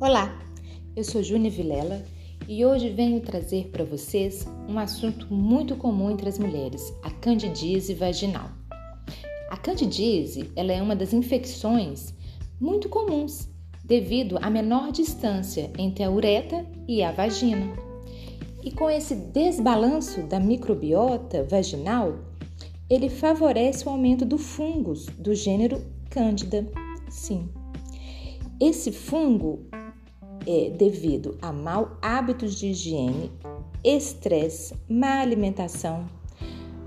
Olá, eu sou Júnia Vilela e hoje venho trazer para vocês um assunto muito comum entre as mulheres, a candidíase vaginal. A candidíase ela é uma das infecções muito comuns devido à menor distância entre a uretra e a vagina. E com esse desbalanço da microbiota vaginal, ele favorece o aumento do fungos do gênero Cândida. Sim. Esse fungo é devido a mau hábitos de higiene, estresse, má alimentação.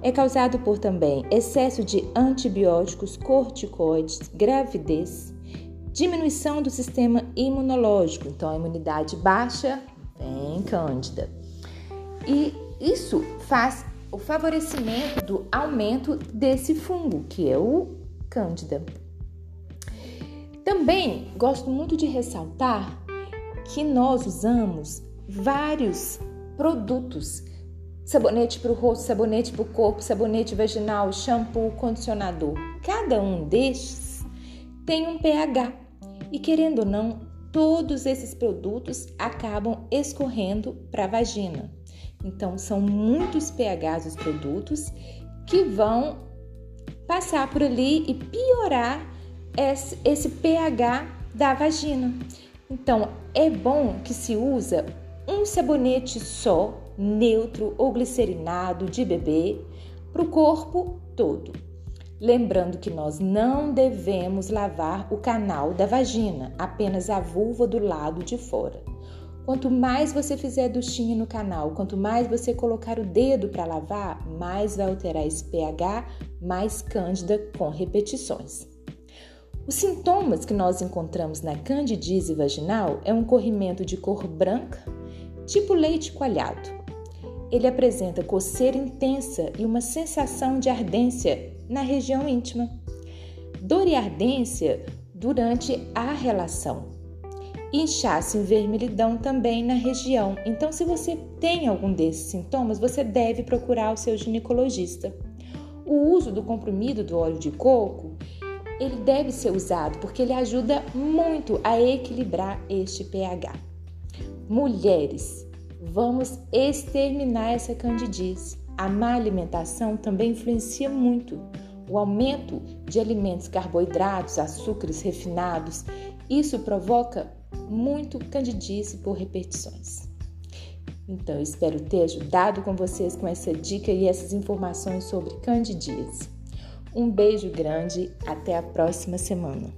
É causado por também excesso de antibióticos, corticoides, gravidez, diminuição do sistema imunológico, então a imunidade baixa, bem cândida. E isso faz o favorecimento do aumento desse fungo, que é o cândida. Também gosto muito de ressaltar que nós usamos vários produtos. Sabonete para o rosto, sabonete para o corpo, sabonete vaginal, shampoo, condicionador. Cada um destes tem um pH. E querendo ou não, todos esses produtos acabam escorrendo para a vagina. Então, são muitos pHs os produtos que vão passar por ali e piorar esse, pH da vagina. Então, é bom que se usa um sabonete só, neutro ou glicerinado de bebê para o corpo todo. Lembrando que nós não devemos lavar o canal da vagina, apenas a vulva do lado de fora. Quanto mais você fizer duchinha no canal, quanto mais você colocar o dedo para lavar, mais vai alterar esse pH, mais cândida com repetições. Os sintomas que nós encontramos na candidíase vaginal é um corrimento de cor branca, tipo leite coalhado. Ele apresenta coceira intensa e uma sensação de ardência na região íntima. Dor e ardência durante a relação. Inchaço e vermelhidão também na região. Então, se você tem algum desses sintomas, você deve procurar o seu ginecologista. O uso do comprimido do óleo de coco ele deve ser usado porque ele ajuda muito a equilibrar este pH. Mulheres, vamos exterminar essa candidíase. A má alimentação também influencia muito. O aumento de alimentos carboidratos, açúcares refinados, isso provoca muito candidíase por repetições. Então, eu espero ter ajudado com vocês com essa dica e essas informações sobre candidíase. Um beijo grande, até a próxima semana.